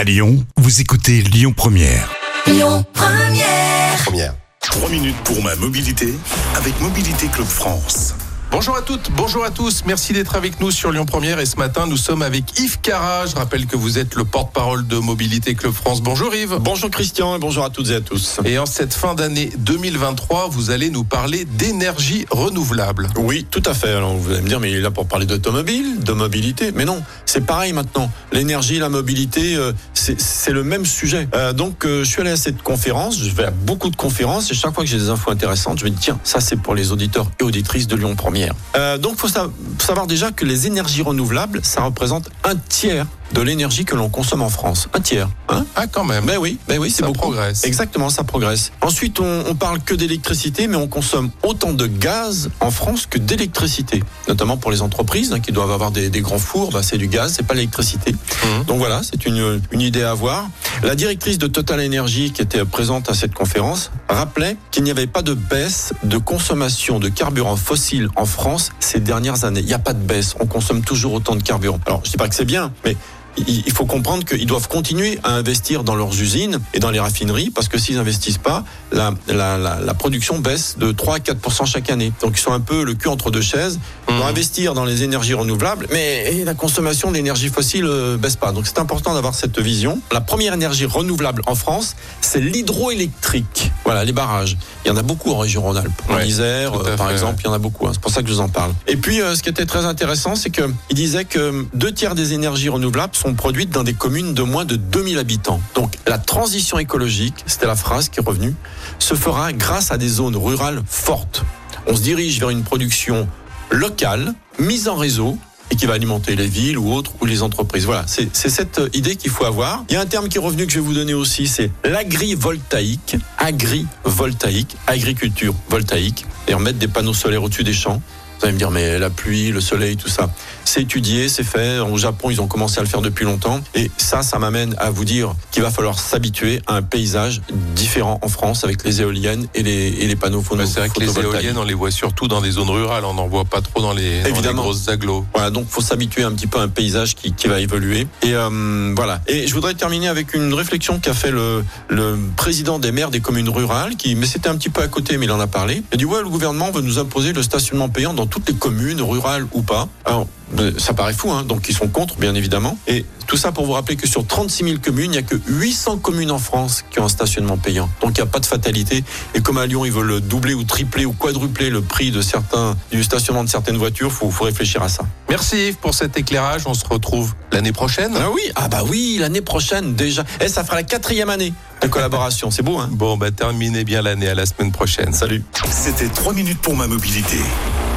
À Lyon, vous écoutez Lyon Première. Lyon Première. Première. 3 minutes pour ma mobilité avec Mobilité Club France. Bonjour à toutes, bonjour à tous. Merci d'être avec nous sur Lyon Première. Et ce matin, nous sommes avec Yves Cara. Je rappelle que vous êtes le porte-parole de Mobilité Club France. Bonjour Yves. Bonjour Christian et bonjour à toutes et à tous. Et en cette fin d'année 2023, vous allez nous parler d'énergie renouvelable. Oui, tout à fait. Alors vous allez me dire, mais il est là pour parler d'automobile, de mobilité. Mais non, c'est pareil maintenant. L'énergie, la mobilité, euh, c'est le même sujet. Euh, donc euh, je suis allé à cette conférence, je vais à beaucoup de conférences et chaque fois que j'ai des infos intéressantes, je me dis, tiens, ça c'est pour les auditeurs et auditrices de Lyon Première. Donc faut sa- savoir déjà que les énergies renouvelables, ça représente un tiers de l'énergie que l'on consomme en France. Un tiers. Hein Ah, quand même. Ben oui, ben oui, c'est Ça beaucoup. progresse. Exactement, ça progresse. Ensuite, on, on parle que d'électricité, mais on consomme autant de gaz en France que d'électricité, notamment pour les entreprises hein, qui doivent avoir des, des grands fours. bah, c'est du gaz, c'est pas l'électricité. Mhm. Donc voilà, c'est une, une idée à avoir. La directrice de Total Energy, qui était présente à cette conférence, rappelait qu'il n'y avait pas de baisse de consommation de carburant fossile en France ces dernières années. Il n'y a pas de baisse. On consomme toujours autant de carburant. Alors, je dis pas que c'est bien, mais il faut comprendre qu'ils doivent continuer à investir dans leurs usines et dans les raffineries parce que s'ils n'investissent pas, la, la, la, la production baisse de 3 à 4 chaque année. Donc ils sont un peu le cul entre deux chaises. Ils doivent Mhm. investir dans les énergies renouvelables, mais la consommation d'énergie fossile euh, baisse pas. Donc c'est important d'avoir cette vision. La première énergie renouvelable en France, c'est l'hydroélectrique. Voilà, les barrages. Il y en a beaucoup en région Rhône-Alpes. En Ouais, Isère, euh, par exemple, il y en a beaucoup. hein. C'est pour ça que je vous en parle. Et puis, euh, ce qui était très intéressant, c'est que il disait que deux tiers des énergies renouvelables sont produites dans des communes de moins de 2000 habitants. Donc, la transition écologique, c'était la phrase qui est revenue, se fera grâce à des zones rurales fortes. On se dirige vers une production locale, mise en réseau, et qui va alimenter les villes ou autres ou les entreprises. Voilà, c'est cette idée qu'il faut avoir. Il y a un terme qui est revenu que je vais vous donner aussi, c'est l'agrivoltaïque. Agrivoltaïque, agriculture voltaïque. Et mettre des panneaux solaires au-dessus des champs. Vous allez me dire, mais la pluie, le soleil, tout ça, c'est étudié, c'est fait. Au Japon, ils ont commencé à le faire depuis longtemps. Et ça, ça m'amène à vous dire qu'il va falloir s'abituer à un paysage différent en France avec les éoliennes et les, et les panneaux phono- Bah, c'est vrai que les éoliennes, on les voit surtout dans des zones rurales. On n'en voit pas trop dans les, dans les Évidemment. grosses agglos. Voilà, donc faut s'habituer un petit peu à un paysage qui, qui va évoluer. Et euh, voilà. Et je voudrais terminer avec une réflexion qu'a fait le, le président des maires des communes rurales, qui, mais c'était un petit peu à côté, mais il en a parlé. Il a dit ouais, le gouvernement veut nous imposer le stationnement payant dans toutes les communes, rurales ou pas. Alors, euh, ça paraît fou, hein, donc ils sont contre, bien évidemment. Et tout ça pour vous rappeler que sur 36 000 communes, il n'y a que 800 communes en France qui ont un stationnement payant. Donc il n'y a pas de fatalité. Et comme à Lyon, ils veulent doubler ou tripler ou quadrupler le prix de certains, du stationnement de certaines voitures, faut, faut réfléchir à ça. Merci Yves pour cet éclairage. On se retrouve l'année prochaine. Ah oui, ah bah oui, l'année prochaine déjà. Et ça fera la quatrième année de collaboration. C'est beau, hein Bon, bah terminez bien l'année. À la semaine prochaine. Salut. C'était 3 minutes pour ma mobilité